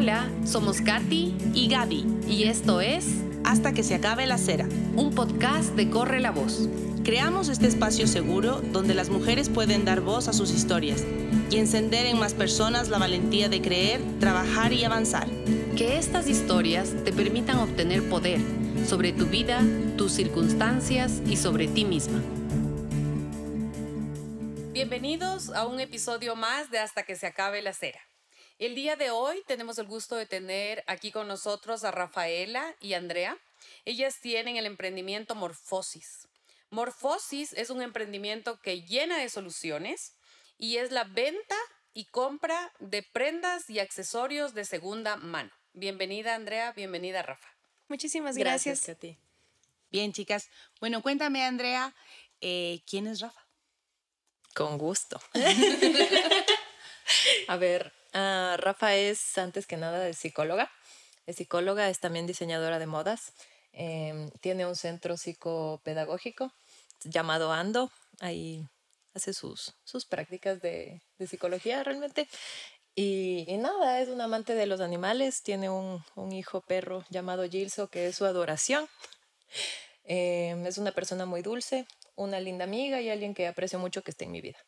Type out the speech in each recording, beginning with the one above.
Hola, somos Katy y Gaby. Y esto es Hasta que se acabe la cera. Un podcast de Corre la Voz. Creamos este espacio seguro donde las mujeres pueden dar voz a sus historias y encender en más personas la valentía de creer, trabajar y avanzar. Que estas historias te permitan obtener poder sobre tu vida, tus circunstancias y sobre ti misma. Bienvenidos a un episodio más de Hasta que se acabe la cera. El día de hoy tenemos el gusto de tener aquí con nosotros a Rafaela y Andrea. Ellas tienen el emprendimiento Morfosis. Morfosis es un emprendimiento que llena de soluciones y es la venta y compra de prendas y accesorios de segunda mano. Bienvenida Andrea, bienvenida Rafa. Muchísimas gracias. a ti. Bien, chicas. Bueno, cuéntame, Andrea, eh, ¿quién es Rafa? Con gusto. a ver, Uh, Rafa es antes que nada de psicóloga. Es psicóloga, es también diseñadora de modas. Eh, tiene un centro psicopedagógico llamado Ando. Ahí hace sus, sus prácticas de, psicología realmente. Y, nada, es un amante de los animales. Tiene un, hijo perro llamado Gilso que es su adoración. Eh, es una persona muy dulce, una linda amiga y alguien que aprecio mucho que esté en mi vida.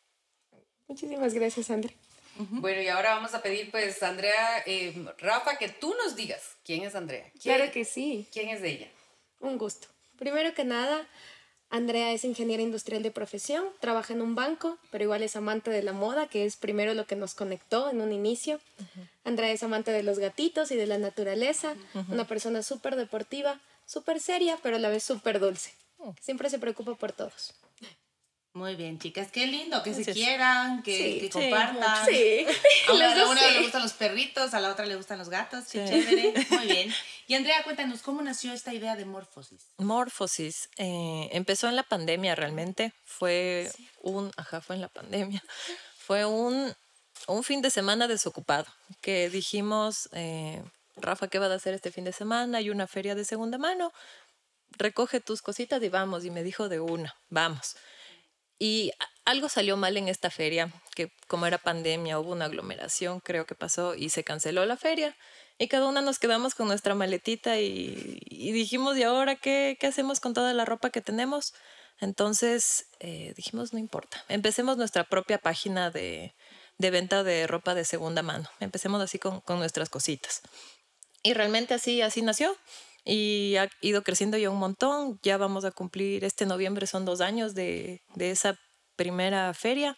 Muchísimas gracias, André. Bueno, y ahora vamos a pedir, pues, Andrea, eh, Rafa, que tú nos digas quién es Andrea. claro que sí. ¿Quién es de ella? Un gusto. Primero que nada, Andrea es ingeniera industrial de profesión, trabaja en un banco, pero igual es amante de la moda, que es primero lo que nos conectó en un inicio. Andrea es amante de los gatitos y de la naturaleza, una persona súper deportiva, súper seria, pero a la vez súper dulce. Oh. Siempre se preocupa por todos. Muy bien, chicas, qué lindo, que se quieran, que, compartan. Sí. A una, le gustan los perritos, a la otra le gustan los gatos, qué chévere. Muy bien. Y Andrea, cuéntanos, ¿cómo nació esta idea de Morfosis? Morfosis eh, empezó en la pandemia realmente, fue un, ajá, fue en la pandemia, fue un, un fin de semana desocupado, que dijimos, eh, Rafa, ¿qué va a hacer este fin de semana? Hay una feria de segunda mano, recoge tus cositas y vamos, y me dijo de una, vamos. Y algo salió mal en esta feria, que como era pandemia, hubo una aglomeración, creo que pasó, y se canceló la feria. Y cada una nos quedamos con nuestra maletita y, dijimos, ¿y ahora qué, qué, hacemos con toda la ropa que tenemos? Entonces eh, dijimos, no importa, empecemos nuestra propia página de, de, venta de ropa de segunda mano. Empecemos así con, con nuestras cositas. Y realmente así, así nació y ha ido creciendo ya un montón. Ya vamos a cumplir este noviembre, son dos años de, de esa primera feria.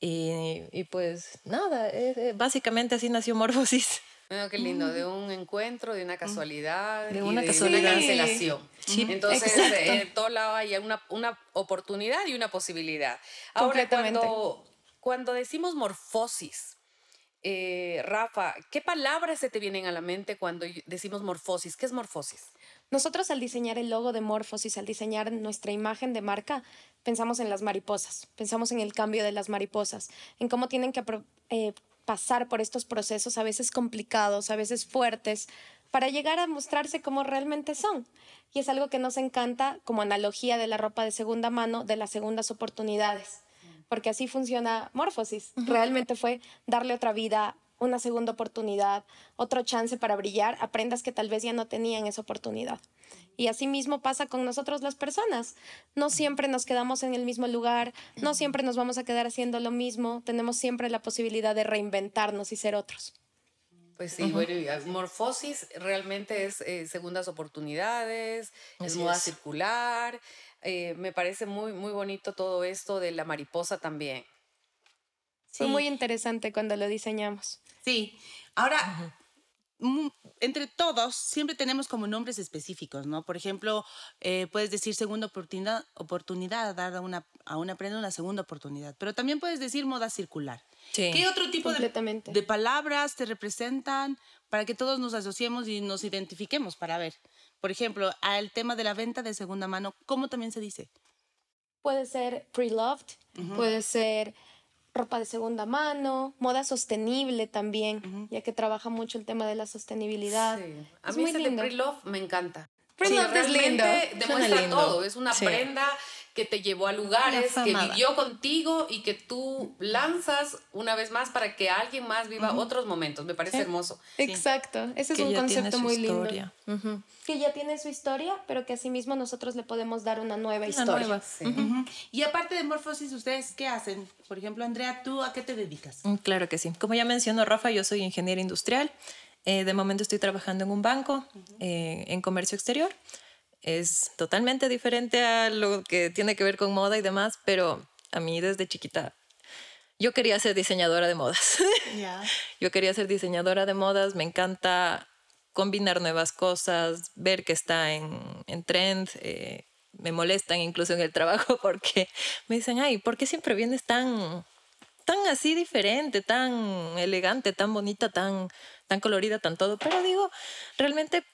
Y, y pues nada, básicamente así nació Morfosis. Bueno, qué lindo, de un encuentro, de una casualidad, de una, casualidad. una cancelación. Entonces, en eh, todo lado hay una, una oportunidad y una posibilidad. Ahora, cuando, cuando decimos morfosis, eh, Rafa, ¿qué palabras se te vienen a la mente cuando decimos morfosis? ¿Qué es morfosis? Nosotros al diseñar el logo de Morfosis, al diseñar nuestra imagen de marca, pensamos en las mariposas, pensamos en el cambio de las mariposas, en cómo tienen que eh, pasar por estos procesos a veces complicados, a veces fuertes, para llegar a mostrarse como realmente son. Y es algo que nos encanta como analogía de la ropa de segunda mano, de las segundas oportunidades porque así funciona Morfosis. Realmente fue darle otra vida, una segunda oportunidad, otro chance para brillar aprendas que tal vez ya no tenían esa oportunidad. Y así mismo pasa con nosotros las personas. No siempre nos quedamos en el mismo lugar, no siempre nos vamos a quedar haciendo lo mismo, tenemos siempre la posibilidad de reinventarnos y ser otros. Pues sí, bueno, morfosis realmente es eh, segundas oportunidades, es moda circular, eh, me parece muy, muy bonito todo esto de la mariposa también. Fue muy interesante cuando lo diseñamos. Sí, ahora, entre todos siempre tenemos como nombres específicos, ¿no? Por ejemplo, eh, puedes decir segunda oportunidad, oportunidad dar a una, a una prenda una segunda oportunidad, pero también puedes decir moda circular. ¿Qué otro tipo de, de palabras te representan para que todos nos asociemos y nos identifiquemos para ver? Por ejemplo, al tema de la venta de segunda mano, ¿cómo también se dice? Puede ser pre-loved, puede ser ropa de segunda mano, moda sostenible también, ya que trabaja mucho el tema de la sostenibilidad. Sí. A mí ese de pre-love me encanta. Pre-love es lindo. demuestra todo. Es una prenda que te llevó a lugares, que vivió contigo y que tú lanzas una vez más para que alguien más viva otros momentos. Me parece hermoso. Exacto, ese es un concepto muy lindo. Que ya tiene su historia, pero que asimismo nosotros le podemos dar una nueva historia. Y aparte de Morfosis, ¿ustedes qué hacen? Por ejemplo, Andrea, ¿tú a qué te dedicas? Mm, claro que sí. Como ya mencionó Rafa, yo soy ingeniera industrial. Eh, de momento estoy trabajando en un banco, eh, en comercio exterior. Es totalmente diferente a lo que tiene que ver con moda y demás, pero a mí desde chiquita yo quería ser diseñadora de modas. Yo quería ser diseñadora de modas, me encanta combinar nuevas cosas, ver que está en, en trend. Eh, me molestan incluso en el trabajo porque me dicen, ay, ¿por qué siempre vienes tan, tan así diferente, tan elegante, tan bonita, tan, tan colorida, tan todo? Pero digo, realmente,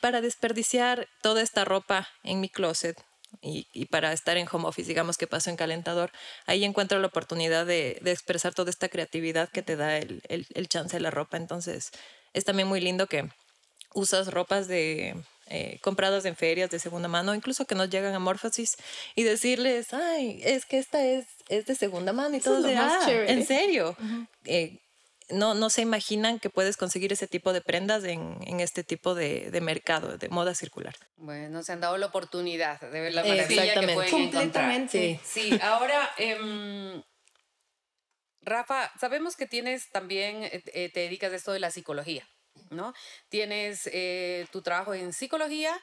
para desperdiciar toda esta ropa en mi closet, y, y, para estar en home office, digamos que paso en calentador, ahí encuentro la oportunidad de, de expresar toda esta creatividad que te da el, el, el, chance de la ropa. Entonces, es también muy lindo que usas ropas de eh, compradas en ferias de segunda mano, incluso que nos llegan a Morphosis y decirles, ay, es que esta es, es de segunda mano y todo. de, ah, en serio. eh, no, no se imaginan que puedes conseguir ese tipo de prendas en, en este tipo de, de, mercado, de moda circular. Bueno, se han dado la oportunidad de ver la maravilla que pueden Completamente. encontrar. Sí, sí. ahora... Eh, Rafa, sabemos que tienes también, eh, te dedicas a esto de la psicología. ¿no? Tienes eh, tu trabajo en psicología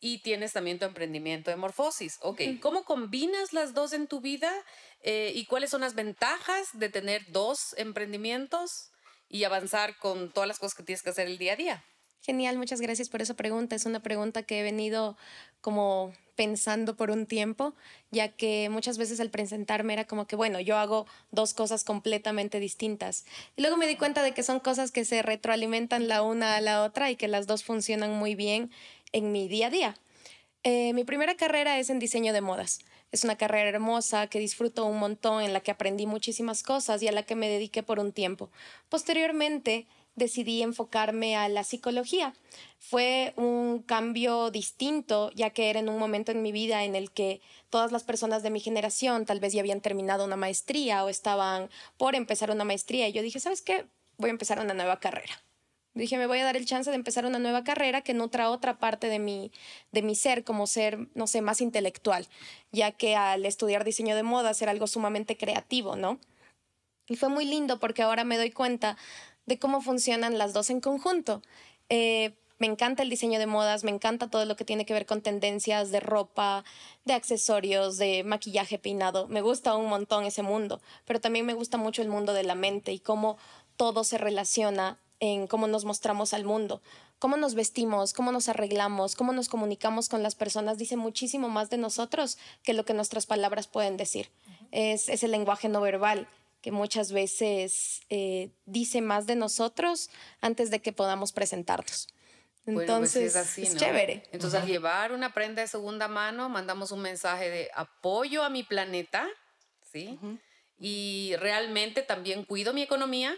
y tienes también tu emprendimiento de morfosis. Ok, ¿cómo combinas las dos en tu vida eh, y cuáles son las ventajas de tener dos emprendimientos y avanzar con todas las cosas que tienes que hacer el día a día? Genial, muchas gracias por esa pregunta. Es una pregunta que he venido como pensando por un tiempo, ya que muchas veces al presentarme era como que, bueno, yo hago dos cosas completamente distintas. Y luego me di cuenta de que son cosas que se retroalimentan la una a la otra y que las dos funcionan muy bien en mi día a día. Eh, mi primera carrera es en diseño de modas. Es una carrera hermosa que disfruto un montón, en la que aprendí muchísimas cosas y a la que me dediqué por un tiempo. Posteriormente, decidí enfocarme a la psicología. Fue un cambio distinto, ya que era en un momento en mi vida en el que todas las personas de mi generación tal vez ya habían terminado una maestría o estaban por empezar una maestría. Y yo dije, ¿sabes qué? Voy a empezar una nueva carrera. Dije, me voy a dar el chance de empezar una nueva carrera que nutra otra parte de mi, de mi ser, como ser, no sé, más intelectual, ya que al estudiar diseño de moda era algo sumamente creativo, ¿no? Y fue muy lindo porque ahora me doy cuenta de cómo funcionan las dos en conjunto. Eh, me encanta el diseño de modas, me encanta todo lo que tiene que ver con tendencias de ropa, de accesorios, de maquillaje, peinado. Me gusta un montón ese mundo, pero también me gusta mucho el mundo de la mente y cómo todo se relaciona en cómo nos mostramos al mundo. Cómo nos vestimos, cómo nos arreglamos, cómo nos comunicamos con las personas dice muchísimo más de nosotros que lo que nuestras palabras pueden decir. es, es el lenguaje no verbal que muchas veces eh, dice más de nosotros antes de que podamos presentarnos. Entonces, bueno, pues es, chévere. Entonces, al llevar una prenda de segunda mano, mandamos un mensaje de apoyo a mi planeta, ¿sí? Y realmente también cuido mi economía,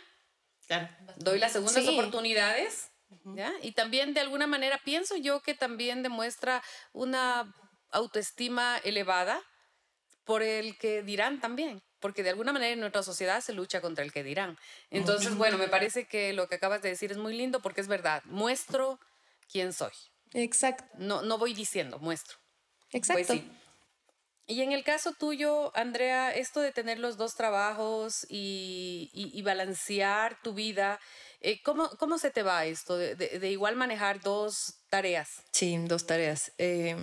claro. doy las segundas sí. oportunidades, ¿ya? Y también de alguna manera pienso yo que también demuestra una autoestima elevada por el que dirán también porque de alguna manera en nuestra sociedad se lucha contra el que dirán. Entonces, bueno, me parece que lo que acabas de decir es muy lindo porque es verdad, muestro quién soy. Exacto. No, no voy diciendo, muestro. Exacto. Pues sí. Y en el caso tuyo, Andrea, esto de tener los dos trabajos y, balancear tu vida, eh, ¿cómo, ¿cómo, se te va esto de, igual manejar dos tareas? Sí, dos tareas. Eh,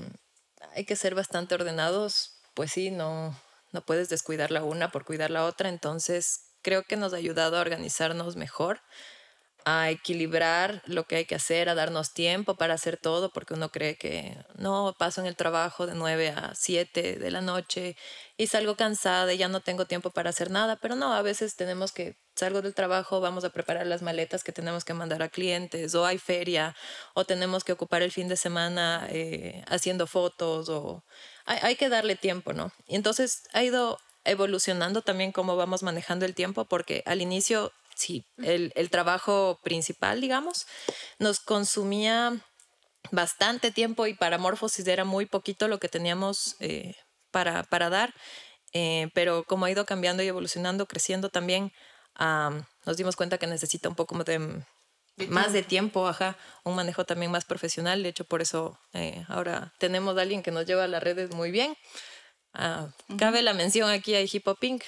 hay que ser bastante ordenados, pues sí, no, no puedes descuidar la una por cuidar la otra, entonces creo que nos ha ayudado a organizarnos mejor, a equilibrar lo que hay que hacer, a darnos tiempo para hacer todo, porque uno cree que no, paso en el trabajo de 9 a 7 de la noche y salgo cansada y ya no tengo tiempo para hacer nada, pero no, a veces tenemos que, salgo del trabajo, vamos a preparar las maletas que tenemos que mandar a clientes, o hay feria, o tenemos que ocupar el fin de semana eh, haciendo fotos, o hay, hay que darle tiempo, ¿no? Y entonces ha ido evolucionando también cómo vamos manejando el tiempo, porque al inicio sí, el, el trabajo principal, digamos, nos consumía bastante tiempo y para Morphosis era muy poquito lo que teníamos eh, para, para dar, eh, pero como ha ido cambiando y evolucionando, creciendo también, nos dimos cuenta que necesita un poco de, más de tiempo, ajá, un manejo también más profesional. De hecho, por eso eh, ahora tenemos a alguien que nos lleva a las redes muy bien. Ah, cabe la mención aquí a Hip Hop Pink.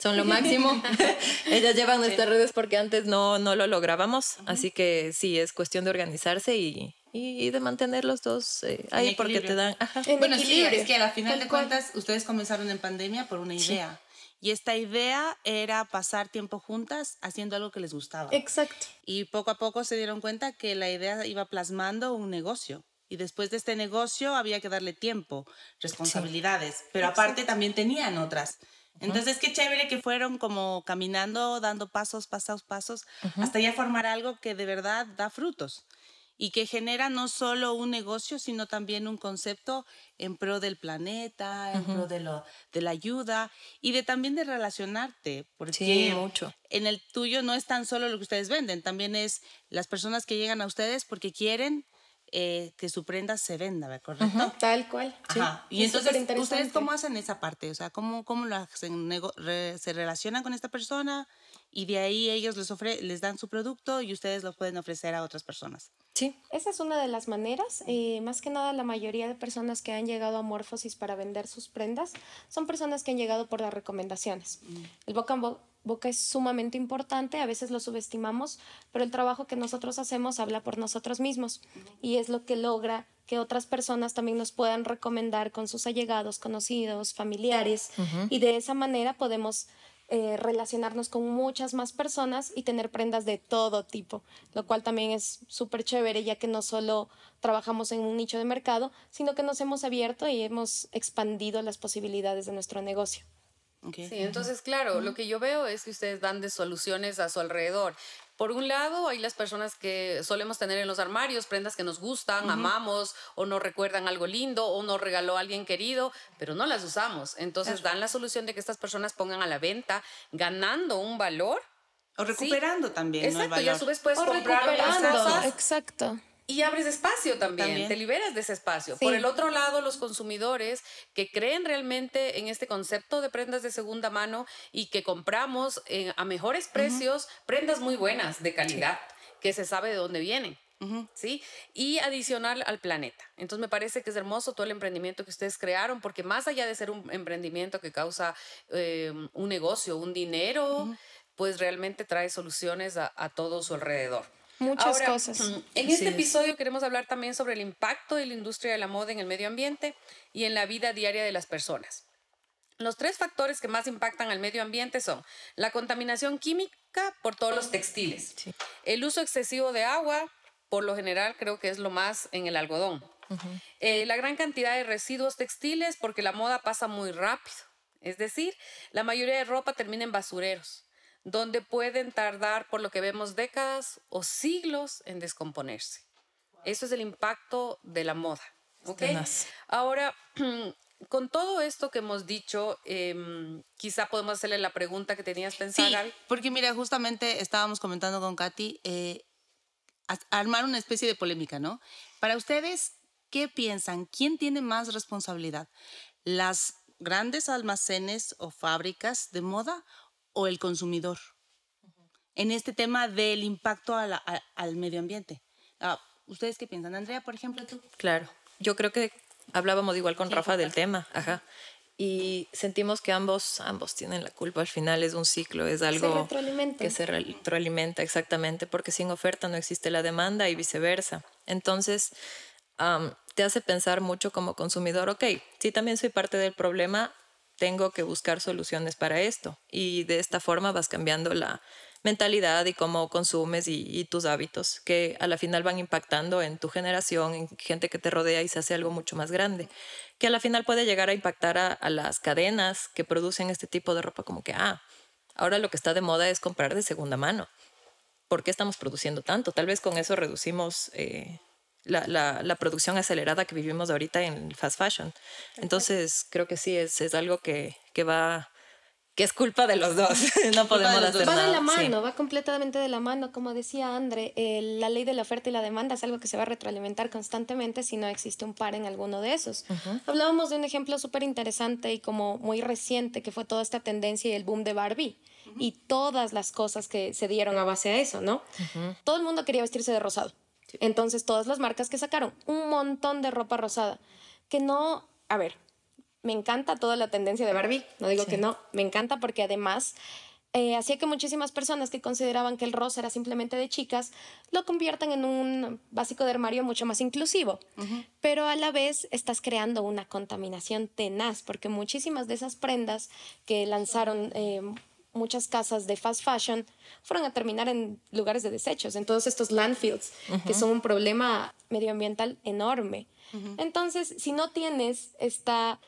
Son lo máximo. Ellas llevan nuestras redes porque antes no, no lo lográbamos. Así que sí, es cuestión de organizarse y, y de mantener los dos eh, ahí porque te dan... Bueno, sí, es que a la final de cuentas ustedes comenzaron en pandemia por una idea. Y esta idea era pasar tiempo juntas haciendo algo que les gustaba. Exacto. Y poco a poco se dieron cuenta que la idea iba plasmando un negocio y después de este negocio había que darle tiempo, responsabilidades, pero aparte también tenían otras. Entonces, qué chévere que fueron como caminando, dando pasos, pasos, pasos, hasta ya formar algo que de verdad da frutos y que genera no solo un negocio, sino también un concepto en pro del planeta, en pro de, lo, de la ayuda y de también de relacionarte, porque mucho. en el tuyo no es tan solo lo que ustedes venden, también es las personas que llegan a ustedes porque quieren eh, que su prenda se venda, ¿correcto? tal cual. Ajá. Y entonces, ¿ustedes cómo hacen esa parte? O sea, ¿cómo, cómo lo hacen? ¿Se relacionan con esta persona y de ahí ellos les, les dan su producto y ustedes lo pueden ofrecer a otras personas? Sí. Esa es una de las maneras. Eh, más que nada, la mayoría de personas que han llegado a Morphosis para vender sus prendas son personas que han llegado por las recomendaciones. Mm. El boca en boca es sumamente importante, a veces lo subestimamos, pero el trabajo que nosotros hacemos habla por nosotros mismos y es lo que logra que otras personas también nos puedan recomendar con sus allegados, conocidos, familiares y de esa manera podemos eh, relacionarnos con muchas más personas y tener prendas de todo tipo, lo cual también es súper chévere ya que no solo trabajamos en un nicho de mercado, sino que nos hemos abierto y hemos expandido las posibilidades de nuestro negocio. Sí, entonces, claro, lo que yo veo es que ustedes dan de soluciones a su alrededor. Por un lado, hay las personas que solemos tener en los armarios, prendas que nos gustan, amamos o nos recuerdan algo lindo o nos regaló alguien querido, pero no las usamos. Entonces dan la solución de que estas personas pongan a la venta ganando un valor. O recuperando también. Exacto, y a su vez puedes comprar cosas. Exacto y abres espacio también, te liberas de ese espacio. Por el otro lado, los consumidores que creen realmente en este concepto de prendas de segunda mano y que compramos a mejores precios, prendas muy buenas, de calidad, que se sabe de dónde vienen. ¿Sí? Y adicional al planeta. Entonces me parece que es hermoso todo el emprendimiento que ustedes crearon, porque más allá de ser un emprendimiento que causa em, un negocio, un dinero, pues realmente trae soluciones a todo su alrededor. Muchas cosas. En este episodio queremos hablar también sobre el impacto de la industria de la moda en el medio ambiente y en la vida diaria de las personas. Los tres factores que más impactan al medio ambiente son la contaminación química por todos los textiles, el uso excesivo de agua, por lo general creo que es lo más en el algodón, eh, la gran cantidad de residuos textiles porque la moda pasa muy rápido, es decir, la mayoría de ropa termina en basureros donde pueden tardar, por lo que vemos, décadas o siglos en descomponerse. Eso es el impacto de la moda. ¿okay? Ahora, con todo esto que hemos dicho, em, quizá podemos hacerle la pregunta que tenías pensada, sí, Porque mira, justamente estábamos comentando con Katy, eh, armar una especie de polémica, ¿no? Para ustedes, ¿qué piensan? ¿Quién tiene más responsabilidad? ¿Las grandes almacenes o fábricas de moda o el consumidor en este tema del impacto al medio ambiente. Ah, ¿Ustedes qué piensan? Andrea, por ejemplo, tú. Claro, yo creo que hablábamos igual con Rafa del tema, ajá. Y sentimos que ambos, ambos tienen la culpa. Al final es un ciclo, es algo que se retroalimenta exactamente, porque sin oferta no existe la demanda y viceversa. Entonces, te hace pensar mucho como consumidor, ok, sí también soy parte del problema, tengo que buscar soluciones para esto. Y de esta forma vas cambiando la mentalidad y cómo consumes y, tus hábitos, que a la final van impactando en tu generación, en gente que te rodea y se hace algo mucho más grande, que a la final puede llegar a impactar a, las cadenas que producen este tipo de ropa, como que, ah, ahora lo que está de moda es comprar de segunda mano. ¿Por qué estamos produciendo tanto? Tal vez con eso reducimos eh, la, la, la, producción acelerada que vivimos ahorita en fast fashion. Entonces, creo que sí, es, es algo que, que va que es culpa de los dos. no podemos hacer nada. Va de la sí. mano, va completamente de la mano. Como decía André, eh, la ley de la oferta y la demanda es algo que se va a retroalimentar constantemente si no existe un par en alguno de esos. Hablábamos de un ejemplo súper interesante y como muy reciente, que fue toda esta tendencia y el boom de Barbie. Y todas las cosas que se dieron a base a eso, ¿no? Todo el mundo quería vestirse de rosado. Entonces, todas las marcas que sacaron, un montón de ropa rosada. Que no, a ver, me encanta toda la tendencia de Barbie, no digo que no, me encanta porque además eh, hacía que muchísimas personas que consideraban que el rosa era simplemente de chicas lo conviertan en un básico de armario mucho más inclusivo. Pero a la vez estás creando una contaminación tenaz porque muchísimas de esas prendas que lanzaron eh, muchas casas de fast fashion fueron a terminar en lugares de desechos, en todos estos landfills, que son un problema medioambiental enorme. Entonces, si no tienes esta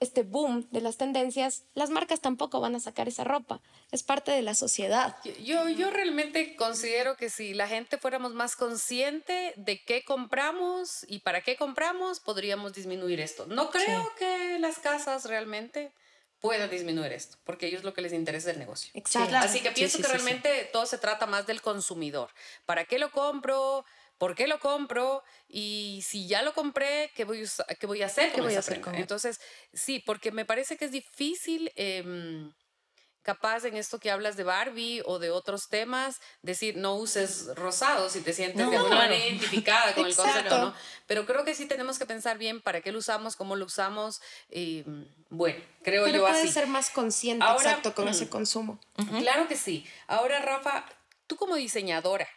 este boom de las tendencias, las marcas tampoco van a sacar esa ropa. Es parte de la sociedad. Yo, yo realmente considero que si la gente fuéramos más consciente de qué compramos y para qué compramos, podríamos disminuir esto. No creo sí. que las casas realmente puedan disminuir esto, porque a ellos lo que les interesa es el negocio. Exacto. Así que pienso sí, sí, que realmente todo se trata más del consumidor. ¿Para qué lo compro? ¿Por qué lo compro? Y si ya lo compré, ¿qué voy a, qué voy a hacer ¿Qué con voy a hacer con Entonces, sí, porque me parece que es difícil, eh, capaz en esto que hablas de Barbie o de otros temas, decir no uses rosado si te sientes No, de alguna claro. manera identificada con el concepto. ¿no? Pero creo que sí tenemos que pensar bien para qué lo usamos, cómo lo usamos. Y, bueno, creo Pero yo puedes así. ser más consciente, Ahora, exacto, con mm. ese consumo. Claro que sí. Ahora, Rafa, tú como diseñadora,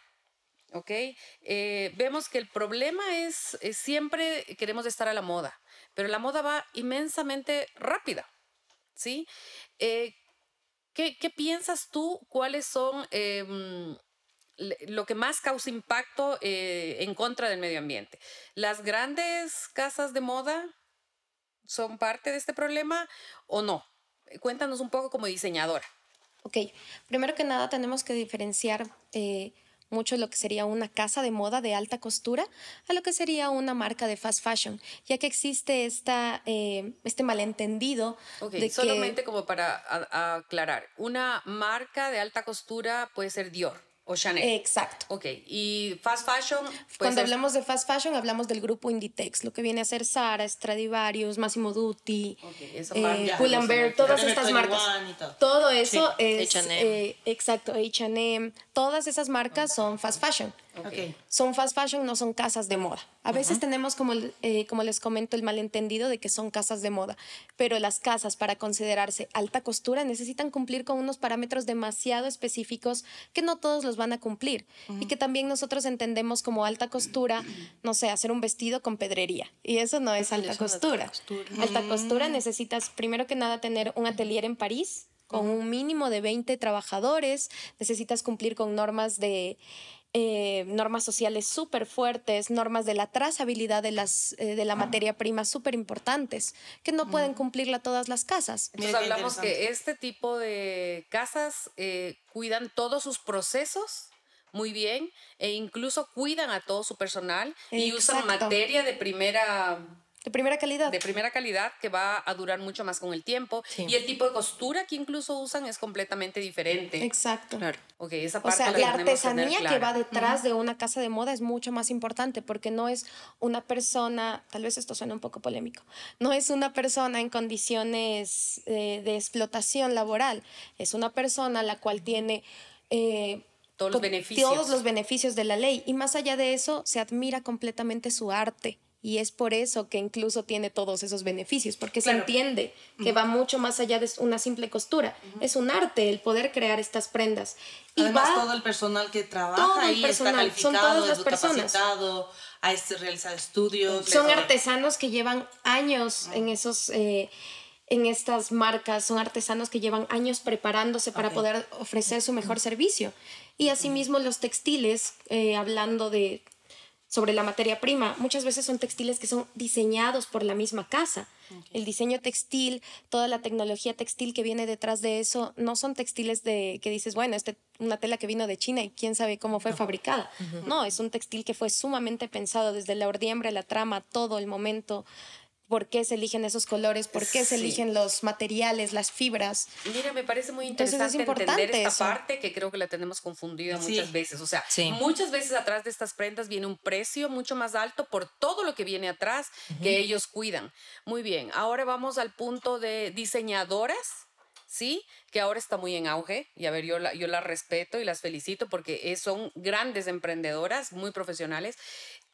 ¿ok? Eh, vemos que el problema es, es siempre queremos estar a la moda, pero la moda va inmensamente rápida, ¿sí? Eh, ¿qué, qué piensas tú? ¿Cuáles son em, lo que más causa impacto eh, en contra del medio ambiente? ¿Las grandes casas de moda son parte de este problema o no? Cuéntanos un poco como diseñadora. Ok, primero que nada tenemos que diferenciar eh, mucho lo que sería una casa de moda de alta costura a lo que sería una marca de fast fashion, ya que existe esta, eh, este malentendido Ok, de solamente que... como para aclarar, una marca de alta costura puede ser Dior o Chanel. Exacto. ok, y fast fashion puede Cuando hablamos de fast fashion, hablamos del grupo Inditex, lo que viene a ser Zara, Stradivarius, Massimo Dutti, Ok, esa eh. Pull&Bear, todas estas 21 marcas. todo. Eso Sí, es... H&M. eh, exacto, H&M. Todas esas marcas son fast fashion. Ok. Ok. Son fast fashion, no son casas de moda. A veces tenemos, como, eh, como les comento, el malentendido de que son casas de moda, pero las casas para considerarse alta costura necesitan cumplir con unos parámetros demasiado específicos que no todos los van a cumplir y que también nosotros entendemos como alta costura, no sé, hacer un vestido con pedrería y eso no es alta es alta costura. costura. Alta costura necesitas primero que nada tener un atelier en París con un mínimo de 20 trabajadores, necesitas cumplir con normas de eh, normas sociales súper fuertes, normas de la trazabilidad de, las, eh, de la materia prima súper importantes, que no pueden cumplirla todas las casas. Entonces Mira hablamos que este tipo de casas eh, cuidan todos sus procesos muy bien e incluso cuidan a todo su personal y usan materia de primera De primera calidad. de primera calidad que va a durar mucho más con el tiempo Sí. y el tipo de costura que incluso usan es completamente diferente. Exacto. Claro. Ok, esa O parte sea, la, artesanía que clara. va detrás de una casa de moda es mucho más importante porque no es una persona, tal vez esto suena un poco polémico, no es una persona en condiciones eh, de explotación laboral, es una persona la cual tiene... eh, Todos los beneficios. Todos los beneficios de la ley. Y más allá de eso, se admira completamente su arte. Y es por eso que incluso tiene todos esos beneficios, porque Claro. se entiende que va mucho más allá de una simple costura. Es un arte el poder crear estas prendas. Y Además, va todo el personal que trabaja todo el ahí personal, está son calificado, todas las personas. capacitado, este- estudios. son artesanos que llevan años en esos eh, en estas marcas son artesanos que llevan años preparándose para poder ofrecer su mejor servicio y asimismo los textiles eh, hablando de sobre la materia prima muchas veces son textiles que son diseñados por la misma casa. El diseño textil toda la tecnología textil que viene detrás de eso no son textiles de que dices bueno este una tela que vino de China y quién sabe cómo fue fabricada no es un textil que fue sumamente pensado desde la ordiembre la trama todo el momento por qué se eligen esos colores, por qué se Sí. eligen los materiales, las fibras. Mira, me parece muy es interesante importante entender esta eso. parte que creo que la tenemos confundida Sí. muchas veces. O sea, Sí. muchas veces atrás de estas prendas viene un precio mucho más alto por todo lo que viene atrás que ellos cuidan. Muy bien, ahora vamos al punto de diseñadoras. Sí, que ahora está muy en auge. Y a ver, yo, la, yo las respeto y las felicito porque es- son grandes emprendedoras, muy profesionales,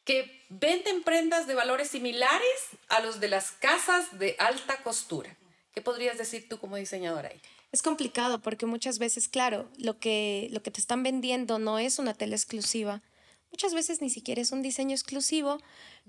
que venden prendas de valores similares a los de las casas de alta costura. ¿Qué podrías decir tú como diseñadora ahí? Es complicado porque muchas veces, claro, lo que, lo que te están vendiendo no es una tela exclusiva. Muchas veces ni siquiera es un diseño exclusivo,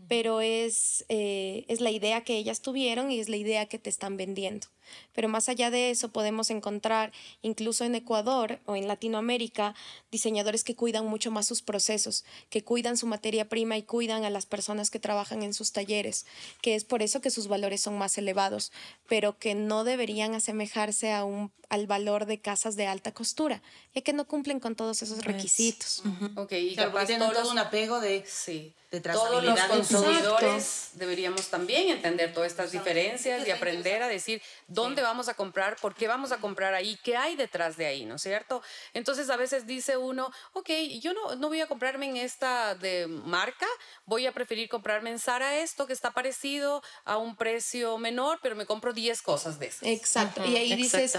pero es, eh, es la idea que ellas tuvieron y es la idea que te están vendiendo. Pero más allá de eso podemos encontrar incluso en Ecuador o en Latinoamérica diseñadores que cuidan mucho más sus procesos, que cuidan su materia prima y cuidan a las personas que trabajan en sus talleres, que es por eso que sus valores son más elevados, pero que no deberían asemejarse a un, al valor de casas de alta costura, ya que no cumplen con todos esos requisitos. Ok, y Claro, capaz tienen todos todo un apego de... sí, de todos los trazabilidad. Consumidores deberíamos también entender todas estas diferencias y aprender a decir dónde vamos a comprar, por qué vamos a comprar ahí, qué hay detrás de ahí, ¿no es cierto? Entonces a veces dice uno, ok, yo no, no voy a comprarme en esta de marca, voy a preferir comprarme en Zara esto que está parecido a un precio menor, pero me compro 10 cosas de esas. Exacto. Y ahí dices,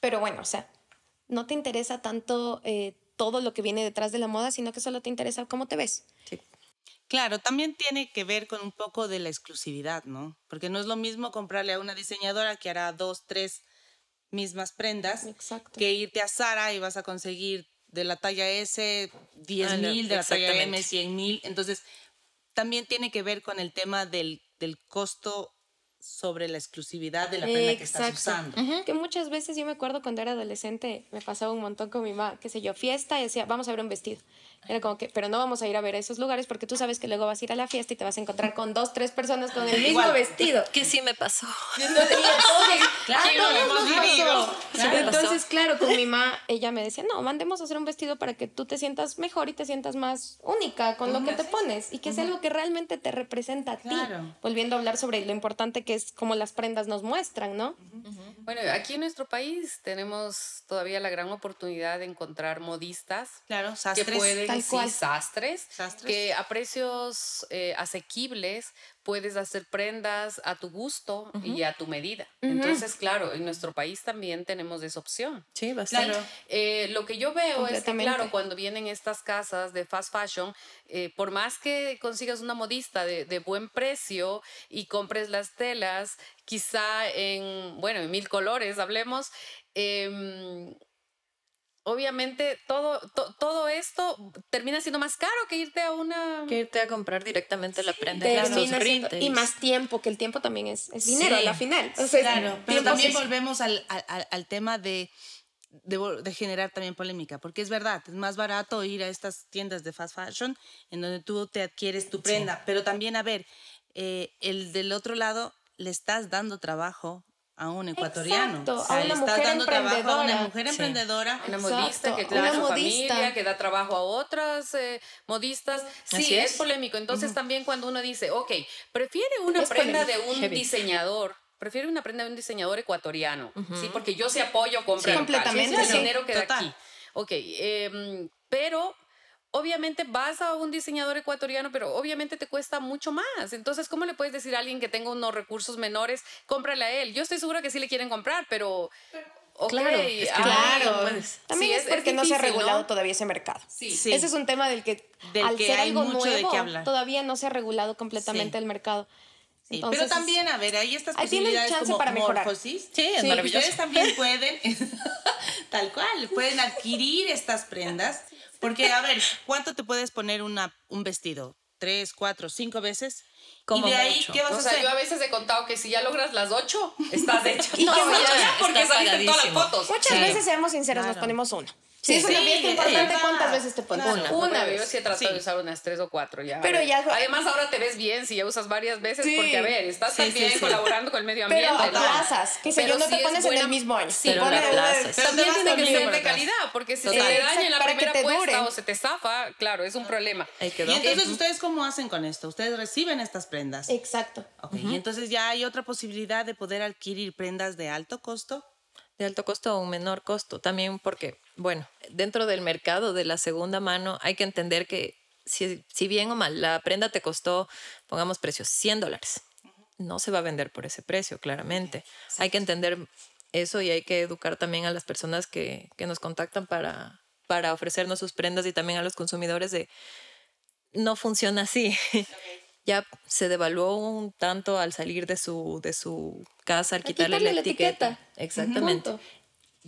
pero bueno, o sea, no te interesa tanto eh, todo lo que viene detrás de la moda, sino que solo te interesa cómo te ves. Claro, también tiene que ver con un poco de la exclusividad, ¿no? Porque no es lo mismo comprarle a una diseñadora que hará dos, tres mismas prendas Exacto. que irte a Zara y vas a conseguir de la talla S 10 Ah, no, mil, de la talla M exactamente. 100 mil. Entonces, también tiene que ver con el tema del, del costo sobre la exclusividad de la prenda que estás Exacto. usando. Que muchas veces yo me acuerdo cuando era adolescente, me pasaba un montón con mi mamá, qué sé yo, fiesta y decía, vamos a ver un vestido. Era como que, pero no vamos a ir a ver a esos lugares porque tú sabes que luego vas a ir a la fiesta y te vas a encontrar con dos, tres personas con el mismo Igual. vestido. Que sí me pasó. Claro, me pasó. Entonces, claro, con mi mamá, ella me decía, no, mandemos a hacer un vestido para que tú te sientas mejor y te sientas más única con lo que te pones y que es algo que realmente te representa a ti. Claro. Volviendo a hablar sobre lo importante que es como las prendas nos muestran, ¿no? Bueno, aquí en nuestro país tenemos todavía la gran oportunidad de encontrar modistas Claro, que pueden, Tal sí, cual. sastres, Sastres. que a precios eh, asequibles puedes hacer prendas a tu gusto y a tu medida. Entonces, claro, en nuestro país también tenemos esa opción. Sí, bastante. Claro. Eh, lo que yo veo es que, claro, cuando vienen estas casas de fast fashion, eh, por más que consigas una modista de, de buen precio y compres las telas, quizá en, bueno, en mil colores, hablemos, em, obviamente todo, to- todo esto termina siendo más caro que irte a una... Que irte a comprar directamente la prenda. siendo- y más tiempo, que el tiempo también es, es dinero Sí. a la final. O sea, Claro, pero tiempo también sí- volvemos al, al- tema de, de generar también polémica, porque es verdad, es más barato ir a estas tiendas de fast fashion en donde tú te adquieres tu prenda, pero también, a ver, eh, el del otro lado le estás dando trabajo a un ecuatoriano. Exacto, O sea, a le una estás mujer dando trabajo a una emprendedora. mujer Sí. emprendedora. Una modista que una trae a su modista. familia, que da trabajo a otras eh, modistas. Sí, Así es. es. polémico. Entonces también cuando uno dice, ok, prefiere una Es prenda de un Heavy. diseñador. Prefiere una prenda de un diseñador ecuatoriano, ¿sí? Porque yo sí apoyo comprar Sí, local. completamente, el sí. dinero queda Total. aquí. Ok, em, pero obviamente vas a un diseñador ecuatoriano, pero obviamente te cuesta mucho más. Entonces, ¿cómo le puedes decir a alguien que tenga unos recursos menores, cómprale a él? Yo estoy segura que sí le quieren comprar, pero... Claro, es que ah, Claro, también Sí, es, es- es porque no se ha regulado todavía ese mercado. Sí. Sí. Ese es un tema del que Del al que ser hay algo mucho de nuevo qué hablar. todavía no se ha regulado completamente Sí. el mercado. Sí, Entonces, pero también, a ver, hay estas ahí tienen posibilidades chance como para mejorar. Sí, es maravilloso. Ustedes también pueden, tal cual, pueden adquirir estas prendas. Porque, a ver, ¿cuánto te puedes poner una, un vestido? ¿Tres, cuatro, cinco veces? Como y de ahí, mucho. ¿qué vas O a sea, hacer? yo a veces he contado que si ya logras las ocho, estás hecha. Y no, no, muchas- ya, porque saliste en todas las fotos. Muchas Sí. veces, seamos sinceros, nos Claro. ponemos uno. Si es una Sí, fiesta es importante. ¿cuántas veces te pones? Una, pero vez. Yo sí he tratado Sí. de usar unas tres o cuatro ya. Pero ya- Además, ahora te ves bien si ya usas varias veces, Sí. porque a ver, estás Sí, sí, también sí. colaborando con el medio Pero ambiente. ¿no? aplazas, que sé Pero yo, no sí te es pones en el mismo año. Sí, Pero aplazas. Pero también tiene que ser de calidad, porque si se te daña en la primera puesta dure. o se te zafa, claro, es un problema. Y entonces, ¿ustedes cómo hacen con esto? Ustedes reciben estas prendas. Exacto. Ok, Y entonces ya hay otra posibilidad de poder adquirir prendas de alto costo. de alto costo o un menor costo. También porque, bueno, dentro del mercado de la segunda mano hay que entender que si, si bien o mal la prenda te costó, pongamos precios, 100 dólares, no se va a vender por ese precio, claramente. Hay que entender eso y hay que educar también a las personas que, que nos contactan para, para ofrecernos sus prendas y también a los consumidores de no funciona así. Ya se devaluó un tanto al salir de su, de su casa, al quitarle, quitarle la, la etiqueta. etiqueta. Exactamente.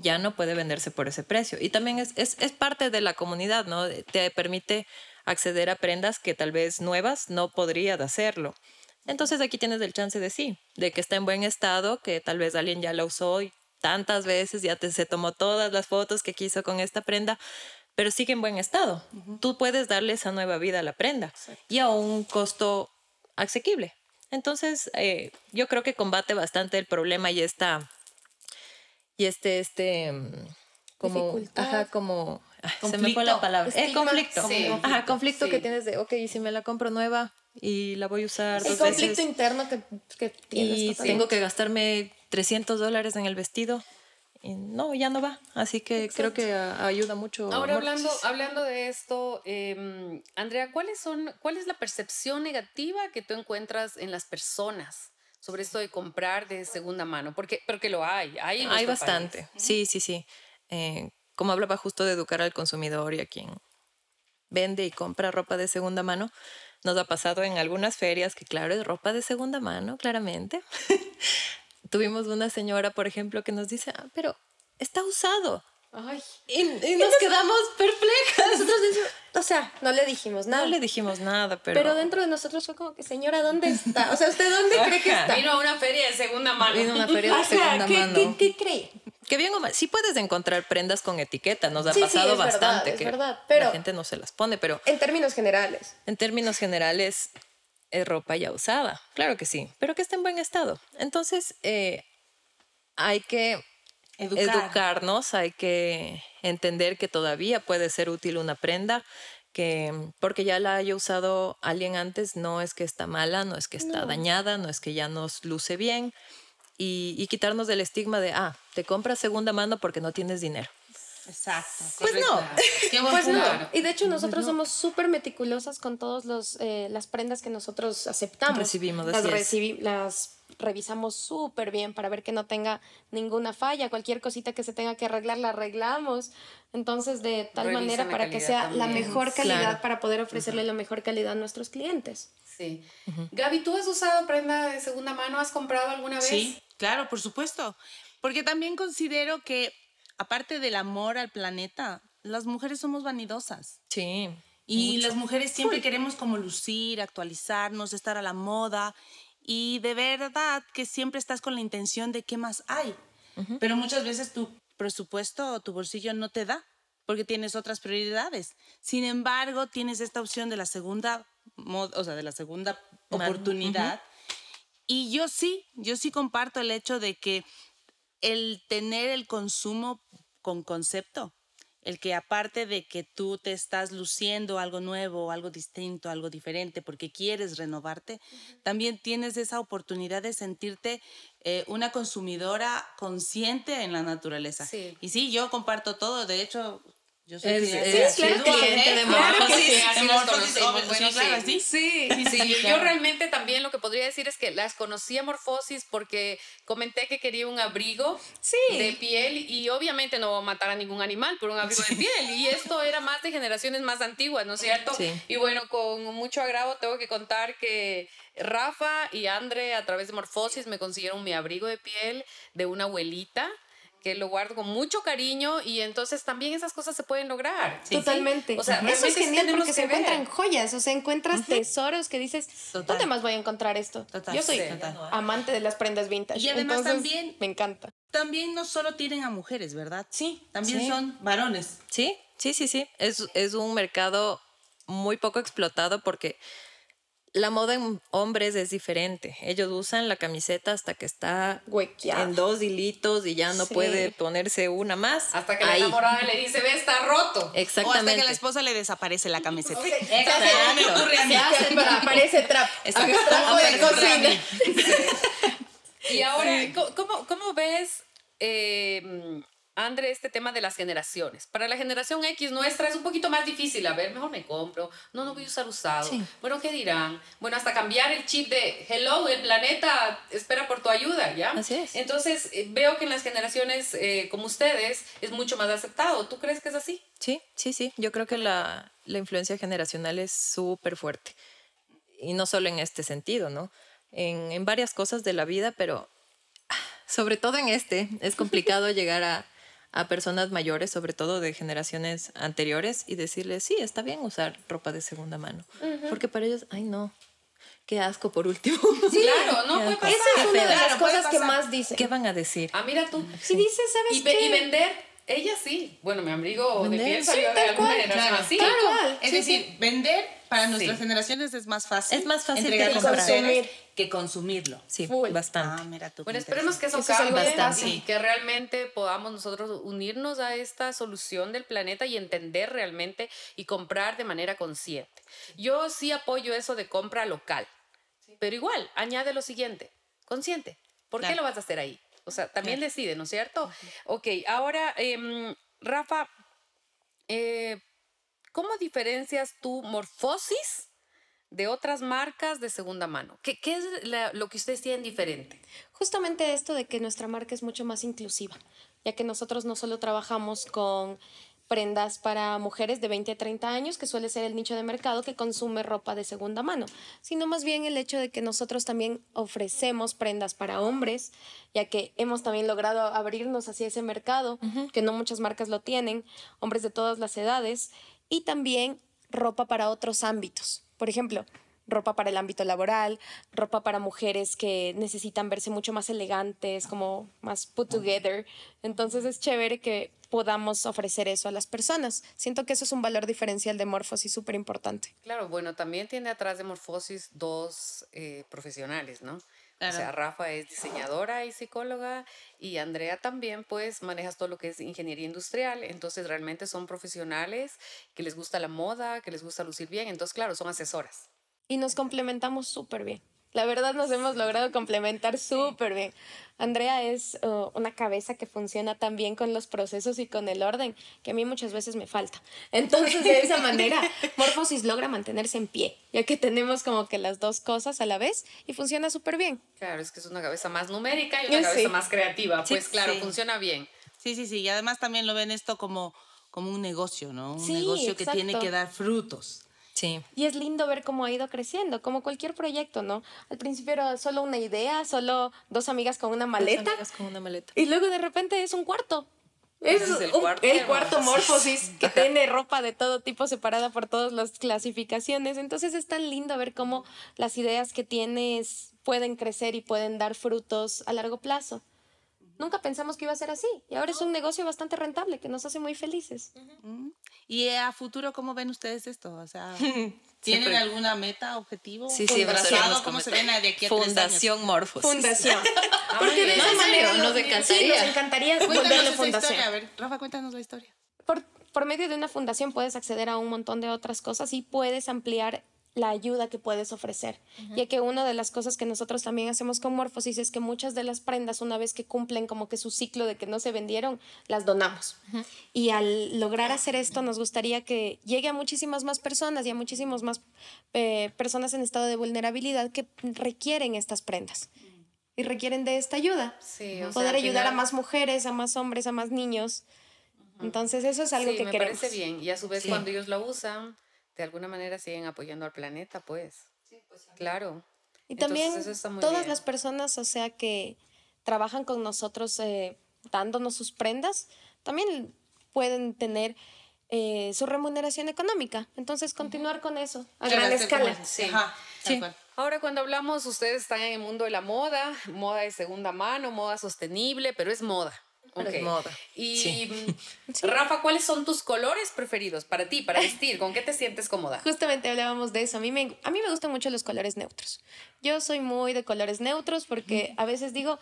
Ya no puede venderse por ese precio. Y también es, es, es parte de la comunidad, ¿no? Te permite acceder a prendas que tal vez nuevas no podría de hacerlo. Entonces aquí tienes el chance de sí, de que está en buen estado, que tal vez alguien ya la usó y tantas veces, ya te, se tomó todas las fotos que quiso con esta prenda, pero sigue en buen estado. Tú puedes darle esa nueva vida a la prenda y a un costo asequible. Entonces, eh, yo creo que combate bastante el problema y esta y este este mm, como Dificultad. ajá como ay, se me fue la palabra el Estigma. conflicto Sí. ajá conflicto Sí. que tienes de ok, y si me la compro nueva y la voy a usar El dos conflicto veces interno que, que tienes. y totalmente. tengo que gastarme 300 dólares en el vestido y no ya no va así que creo que a- ayuda mucho Ahora amor. hablando, hablando de esto, em, Andrea, ¿cuáles son, ¿cuál es la percepción negativa que tú encuentras en las personas sobre esto de comprar de segunda mano? Porque, porque lo hay, hay, en Hay bastante, país. sí, sí, sí. Eh, como hablaba justo de educar al consumidor y a quien vende y compra ropa de segunda mano, nos ha pasado en algunas ferias que, claro, es ropa de segunda mano, claramente. Tuvimos una señora, por ejemplo, que nos dice, "Ah, pero está usado. Ay. Y, y nos quedamos perplejas. Nosotros decimos, o sea, no le dijimos nada. No le dijimos nada, pero... pero, dentro de nosotros fue como que, señora, ¿dónde está? O sea, ¿usted dónde cree que está? Vino a una feria de segunda mano. Vino a una feria de Ajá, segunda ¿qué, mano. ¿qué, qué cree? Que bien o mal, sí puedes encontrar prendas con etiqueta, nos ha Sí, sí, pasado es verdad, bastante es que verdad, pero- la gente no se las pone, pero En términos generales. En términos generales, es ropa ya usada, claro que sí, pero que esté en buen estado. Entonces, eh, hay que Educar. educarnos, hay que entender que todavía puede ser útil una prenda, que porque ya la haya usado alguien antes, no es que está mala, no es que está dañada, no es que ya nos luce bien. Y, y quitarnos del estigma de, ah, te compras segunda mano porque no tienes dinero. Exacto. Pues no. Qué buen Pues no. Y de hecho nosotros somos súper meticulosas con todas las prendas que nosotros aceptamos. Recibimos, las, recibi- las revisamos súper bien para ver que no tenga ninguna falla. Cualquier cosita que se tenga que arreglar, la arreglamos. Entonces, de tal Revisan manera la para que sea la también. mejor calidad Claro. para poder ofrecerle la mejor calidad a nuestros clientes. Sí. Gaby, ¿tú has usado prenda de segunda mano? ¿Has comprado alguna vez? Sí, claro, por supuesto. Porque también considero que, aparte del amor al planeta, las mujeres somos vanidosas. Sí. Y las mujeres siempre queremos como lucir, actualizarnos, estar a la moda. Y de verdad que siempre estás con la intención de qué más hay. Pero muchas veces tu presupuesto o tu bolsillo no te da porque tienes otras prioridades. Sin embargo, tienes esta opción de la segunda, o sea, de la segunda Man- oportunidad. Y yo sí, yo sí comparto el hecho de que el tener el consumo con concepto, el que aparte de que tú te estás luciendo algo nuevo, algo distinto, algo diferente, porque quieres renovarte, también tienes esa oportunidad de sentirte eh, una consumidora consciente en la naturaleza. Sí. Y sí, yo comparto todo, de hecho... Yo soy Es- cliente es claro sí, cliente de claro que Morphosis. sí, Morphosis, sí, claro, sí. sí. Sí. Sí, yo claro. realmente también lo que podría decir es que las conocí a Morfosis porque comenté que quería un abrigo Sí. de piel y obviamente no matar a ningún animal por un abrigo de piel y esto era más de generaciones más antiguas, ¿no es cierto? Sí. Y bueno, con mucho agrado tengo que contar que Rafa y Andre a través de Morfosis me consiguieron mi abrigo de piel de una abuelita que lo guardo con mucho cariño y entonces también esas cosas se pueden lograr. Totalmente. O sea, eso es sí genial porque se que ver. encuentran joyas, o sea, encuentras tesoros que dices, Total. ¿dónde más voy a encontrar esto? Total, Yo soy sí. Total. amante de las prendas vintage. Y además entonces, también- Me encanta. También no solo tienen a mujeres, ¿verdad? Sí. También Sí. son varones. Sí, sí, sí, sí. Es, es un mercado muy poco explotado porque la moda en hombres es diferente. Ellos usan la camiseta hasta que está Huequeada. en dos hilitos y ya no Sí. puede ponerse una más. Hasta que la enamorada le dice, ve, está roto. O hasta Exactamente. que a la esposa le desaparece la camiseta. Exacto. Se hace, aparece trap. Exacto. Trapo de Aparece cocina. Y ahora, ¿cómo- ¿cómo, cómo ves, eh, Andre, este tema de las generaciones? Para la generación X nuestra es un poquito más difícil. A ver, mejor me compro. No, no voy a usar usado. Sí. Bueno, ¿qué dirán? Bueno, hasta cambiar el chip de hello, el planeta espera por tu ayuda, ¿ya? Así es. Entonces, eh, veo que en las generaciones eh, como ustedes es mucho más aceptado. ¿Tú crees que es así? Sí, sí, sí. Yo creo que la, la influencia generacional es súper fuerte. Y no solo en este sentido, ¿no? En, en varias cosas de la vida, pero ah, sobre todo en este, es complicado llegar a, a personas mayores, sobre todo de generaciones anteriores, y decirles, sí, está bien usar ropa de segunda mano. Porque para ellos, ay no, qué asco por último. Claro, no puede pasar. Esa es una de Claro, las cosas que más dicen. ¿Qué van a decir? Ah, mira tú. Si dices, ¿sabes Y, qué? y vender, ella sí. Bueno, mi amigo de piel Sí, de tal alguna generación Claro, así. Es Sí, decir, vender para nuestras generaciones es más fácil. Es más fácil entregar que comprar. Que consumirlo. Sí, Full. bastante. Ah, mira tú. Bueno, qué esperemos que eso, Eso cambie bastante. y que realmente podamos nosotros unirnos a esta solución del planeta y entender realmente y comprar de manera consciente. Yo sí apoyo eso de compra local, pero igual, añade lo siguiente, consciente. ¿Por qué Claro. lo vas a hacer ahí? O sea, también decide, ¿no es cierto? Ok, ahora, em, Rafa, eh, ¿cómo diferencias tu morfosis de otras marcas de segunda mano? ¿Qué, qué es la- lo que ustedes tienen diferente? Justamente esto de que nuestra marca es mucho más inclusiva, ya que nosotros no solo trabajamos con prendas para mujeres de 20 a 30 años, que suele ser el nicho de mercado que consume ropa de segunda mano, sino más bien el hecho de que nosotros también ofrecemos prendas para hombres, ya que hemos también logrado abrirnos hacia ese mercado, que no muchas marcas lo tienen, hombres de todas las edades, y también ropa para otros ámbitos. Por ejemplo, ropa para el ámbito laboral, ropa para mujeres que necesitan verse mucho más elegantes, como más put together. Entonces es chévere que podamos ofrecer eso a las personas. Siento que eso es un valor diferencial de Morphosis súper importante. Claro, bueno, también tiene atrás de Morfosis dos eh, profesionales, ¿no? Claro. O sea, Rafa es diseñadora y psicóloga y Andrea también, pues, manejas todo lo que es ingeniería industrial. Entonces, realmente son profesionales que les gusta la moda, que les gusta lucir bien. Entonces, claro, son asesoras. Y nos complementamos súper bien. La verdad nos hemos logrado complementar súper bien. Andrea es uh, una cabeza que funciona tan bien con los procesos y con el orden que a mí muchas veces me falta. Entonces, de esa manera, Morphosis logra mantenerse en pie, ya que tenemos como que las dos cosas a la vez y funciona súper bien. Claro, es que es una cabeza más numérica y una Sí. cabeza más creativa. Sí, Pues, claro, sí. funciona bien. Sí, sí, sí. Y además también lo ven esto como, como un negocio, ¿no? Un Sí, negocio que tiene que dar frutos. Sí. Y es lindo ver cómo ha ido creciendo, como cualquier proyecto, ¿no? Al principio era solo una idea, solo dos amigas con una maleta. Dos amigas con una maleta. Y luego de repente es un cuarto. Es el un- cuarto. el cuarto Morphosis, que tiene ropa de todo tipo separada por todas las clasificaciones. Entonces es tan lindo ver cómo las ideas que tienes pueden crecer y pueden dar frutos a largo plazo. Nunca pensamos que iba a ser así. Y ahora es un negocio bastante rentable que nos hace muy felices. ¿Mm? Y a futuro, ¿cómo ven ustedes esto? O sea, ¿tienen Siempre. alguna meta, objetivo? Sí, sí, ¿Cómo se ven de aquí a tres años? Fundación. Fundación. Porque de bien. esa manera nos Sí, encantaría. nos encantaría Cuéntanos volverle fundación. historia. A ver, Rafa, cuéntanos la historia. por, por medio de una fundación puedes acceder a un montón de otras cosas y puedes ampliar la ayuda que puedes ofrecer. Ya que una de las cosas que nosotros también hacemos con Morphosis es que muchas de las prendas, una vez que cumplen como que su ciclo de que no se vendieron, las donamos. Y al lograr hacer esto, nos gustaría que llegue a muchísimas más personas y a muchísimas más eh, personas en estado de vulnerabilidad que requieren estas prendas y requieren de esta ayuda. Sí, o Poder ayudar a más mujeres, a más hombres, a más niños. Entonces eso es algo sí, que me queremos. parece bien. Y a su vez, Sí. cuando ellos la usan, de alguna manera siguen apoyando al planeta, pues. Claro. Y también Entonces, todas bien. las personas, o sea, que trabajan con nosotros, eh, dándonos sus prendas, también pueden tener eh, su remuneración económica. Entonces, continuar con eso a gran escala. como- Sí. Ajá, Sí. Ahora, cuando hablamos, ustedes están en el mundo de la moda, moda de segunda mano, moda sostenible, pero es moda. Pero es Ok. moda, Y sí. mm, Rafa, ¿cuáles son tus colores preferidos para ti, para vestir? ¿Con qué te sientes cómoda? Justamente hablábamos de eso. A mí, me, a mí me gustan mucho los colores neutros. Yo soy muy de colores neutros porque a veces digo,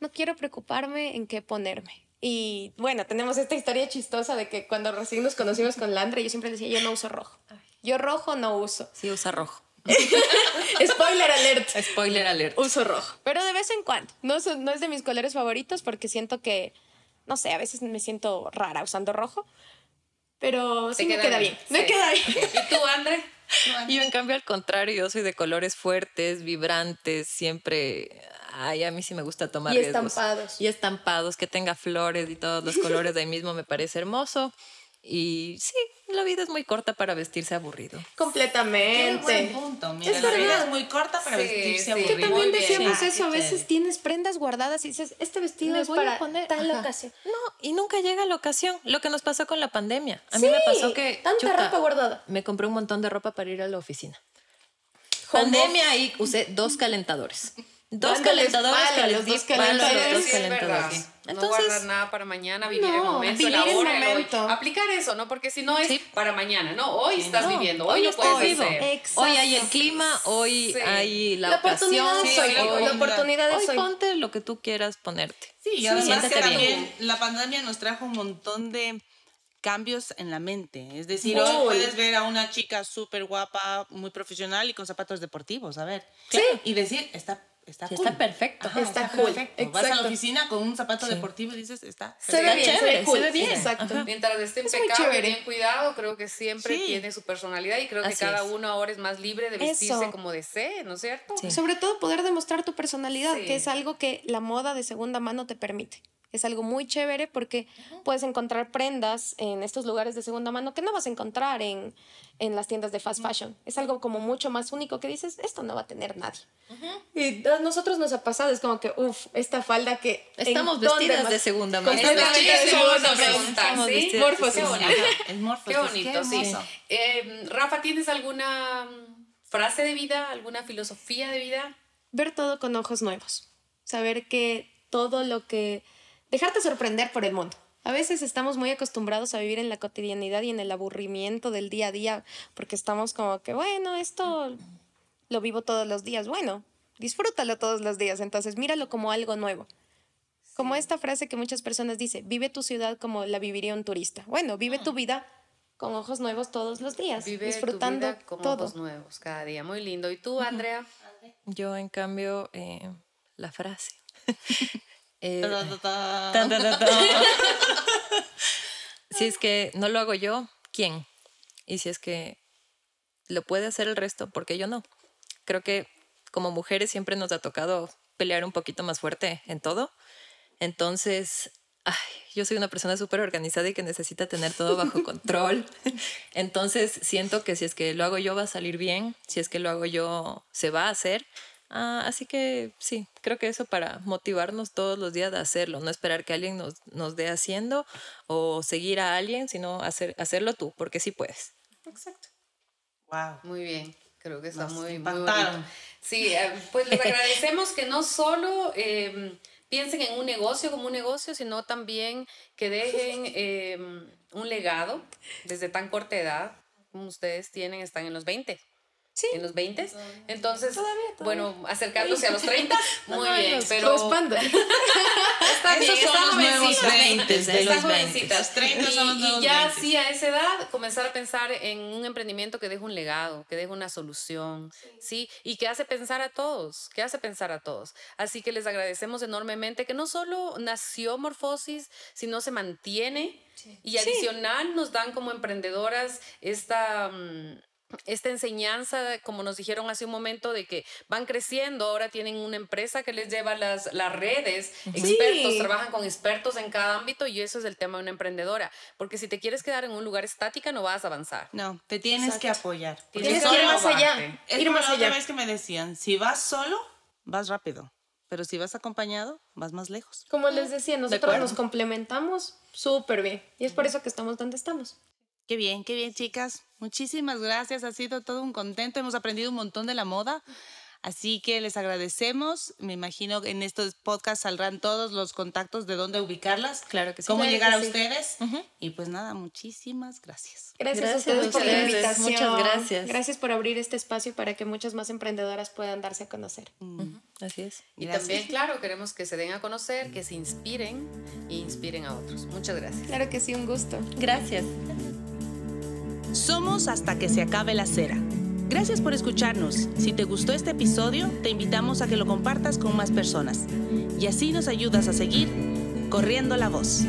no quiero preocuparme en qué ponerme. Y bueno, tenemos esta historia chistosa de que cuando recién nos conocimos con Landra, yo siempre decía, yo no uso rojo. Yo rojo no uso. Sí, usa rojo. Spoiler alert. Spoiler alert. Uso rojo. Pero de vez en cuando. No, no es de mis colores favoritos porque siento que, no sé, a veces me siento rara usando rojo. Pero sí me queda bien. Me Sí. queda bien. ¿Y tú, André? Yo en cambio al contrario, yo soy de colores fuertes, vibrantes, siempre... Ay, a mí sí me gusta tomar Y riesgos. estampados. Y estampados, que tenga flores y todos los colores de ahí mismo me parece hermoso. Y sí, la vida es muy corta para vestirse aburrido. Qué Completamente. buen punto. Mira, Es la vida es muy corta para Sí, vestirse sí. aburrido. Muy También decíamos Ah, eso, a qué veces tienes prendas guardadas y dices, este vestido Me es voy a para poner- tal ajá. ocasión. No, y nunca llega la ocasión. Lo que nos pasó con la pandemia. A Sí, mí me pasó que... tanta chuta, ropa guardada. Me compré un montón de ropa para ir a la oficina. Home Pandemia y usé dos calentadores. Dos calentadores palo los dos calentadores. dos Sí, es verdad. calentadores. no Entonces, guardar nada para mañana, vivir el No, momento, vivir el el ahora, el hoy. momento. Aplicar eso, ¿no? Porque si no es Sí. para mañana, ¿no? Hoy estás no, viviendo, hoy, lo estoy puedes vivo. hacer. Exacto. Hoy hay el clima, hoy Sí. hay la, La oportunidad ocasión. Sí, hoy. la La oportunidad. oportunidad es Hoy hoy. ponte lo que tú quieras ponerte. Sí, y Sí, además que también la pandemia nos trajo un montón de cambios en la mente. Es decir, hoy puedes ver a una chica súper guapa, muy profesional y con zapatos deportivos, a ver. Sí. Y decir, está, está, Sí, cool. está perfecto. Ajá, Está está, cool. perfecto. Vas a la oficina con un zapato Sí. deportivo y dices, está Se ve Está bien, se chévere, ve cool. se ve bien. Exacto. Mientras esté Es muy impecable, chévere. bien cuidado, creo que siempre Sí. tiene su personalidad y creo que Así cada es. uno ahora es más libre de vestirse Eso. como desee, ¿no es cierto? Sí. Sobre todo poder demostrar tu personalidad, Sí. que es algo que la moda de segunda mano te permite. Es algo muy chévere porque puedes encontrar prendas en estos lugares de segunda mano que no vas a encontrar en, en las tiendas de fast fashion. Es algo como mucho más único que dices, esto no va a tener nadie. Y a nosotros nos ha pasado, es como que, uff, esta falda que... ¿en Estamos vestidas más? de segunda mano. Segunda Estamos ¿sí? vestidas de Morfosis. Qué bonito. Sí. Eh, Rafa, ¿tienes alguna mm, frase de vida, alguna filosofía de vida? ver todo con ojos nuevos, saber que todo lo que... dejarte sorprender por el mundo. A veces estamos muy acostumbrados a vivir en la cotidianidad y en el aburrimiento del día a día porque estamos como que, bueno, esto lo vivo todos los días. Bueno, disfrútalo todos los días, entonces míralo como algo nuevo. Como esta frase que muchas personas dicen, vive tu ciudad como la viviría un turista. Bueno, vive tu vida con ojos nuevos todos los días, Vive disfrutando tu vida con todo. ojos nuevos cada día. Muy lindo. ¿Y tú, Andrea? Yo, en cambio, eh, la frase. Eh, Ta, ta, ta. si es que no lo hago yo, ¿quién? Y si es que lo puede hacer el resto, ¿por qué yo no? Creo que como mujeres siempre nos ha tocado pelear un poquito más fuerte en todo. Entonces, ay, yo soy una persona súper organizada y que necesita tener todo bajo control. Entonces, siento que si es que lo hago yo va a salir bien, si es que lo hago yo se va a hacer. Ah, así que sí, creo que eso para motivarnos todos los días de hacerlo, no esperar que alguien nos, nos dé haciendo o seguir a alguien, sino hacer, hacerlo tú, porque sí puedes. Exacto. Wow. Muy bien. Creo que está Nos muy, muy bonito. Sí, eh, pues les agradecemos que no solo eh, piensen en un negocio como un negocio, sino también que dejen eh, un legado desde tan corta edad como ustedes tienen, están en los 20. Sí. En los 20. Entonces, Todavía, todavía. bueno, acercándose a los 30, muy Ay, bien, pero está bien, Esos son los nuevos jovencitas. 20, de los 20. jovencitas. Los 30 y, son los y nuevos ya 20. sí, a esa edad, comenzar a pensar en un emprendimiento que deje un legado, que deje una solución, ¿sí? Y que hace pensar a todos, que hace pensar a todos. Así que les agradecemos enormemente que no solo nació Morfosis, sino se mantiene y adicional nos dan como emprendedoras esta... mm, esta enseñanza, como nos dijeron hace un momento, de que van creciendo, ahora tienen una empresa que les lleva las, las redes, expertos, Sí. trabajan con expertos en cada ámbito y eso es el tema de una emprendedora, porque si te quieres quedar en un lugar estática no vas a avanzar. No, te tienes que apoyar. Tienes Tienes que ir más allá. Es Ir como más la otra allá. vez que me decían, si vas solo, vas rápido. pero si vas acompañado, vas más lejos. Como les decía, nosotros nos complementamos súper bien y es por eso que estamos donde estamos. Qué bien, qué bien, chicas. Muchísimas gracias. Ha sido todo un contento. Hemos aprendido un montón de la moda. Así que les agradecemos. Me imagino que en estos podcasts saldrán todos los contactos de dónde ubicarlas. Claro que sí. Cómo Claro llegar a sí. ustedes. Y pues nada, muchísimas gracias. Gracias, Gracias a ustedes por la invitación. muchas gracias. Gracias por abrir este espacio para que muchas más emprendedoras puedan darse a conocer. Así es. Y Gracias. también, claro, queremos que se den a conocer, que se inspiren e inspiren a otros. Muchas gracias. Claro que sí, un gusto. Gracias. Somos hasta que se acabe la cera. Gracias por escucharnos. Si te gustó este episodio, te invitamos a que lo compartas con más personas. Y así nos ayudas a seguir corriendo la voz.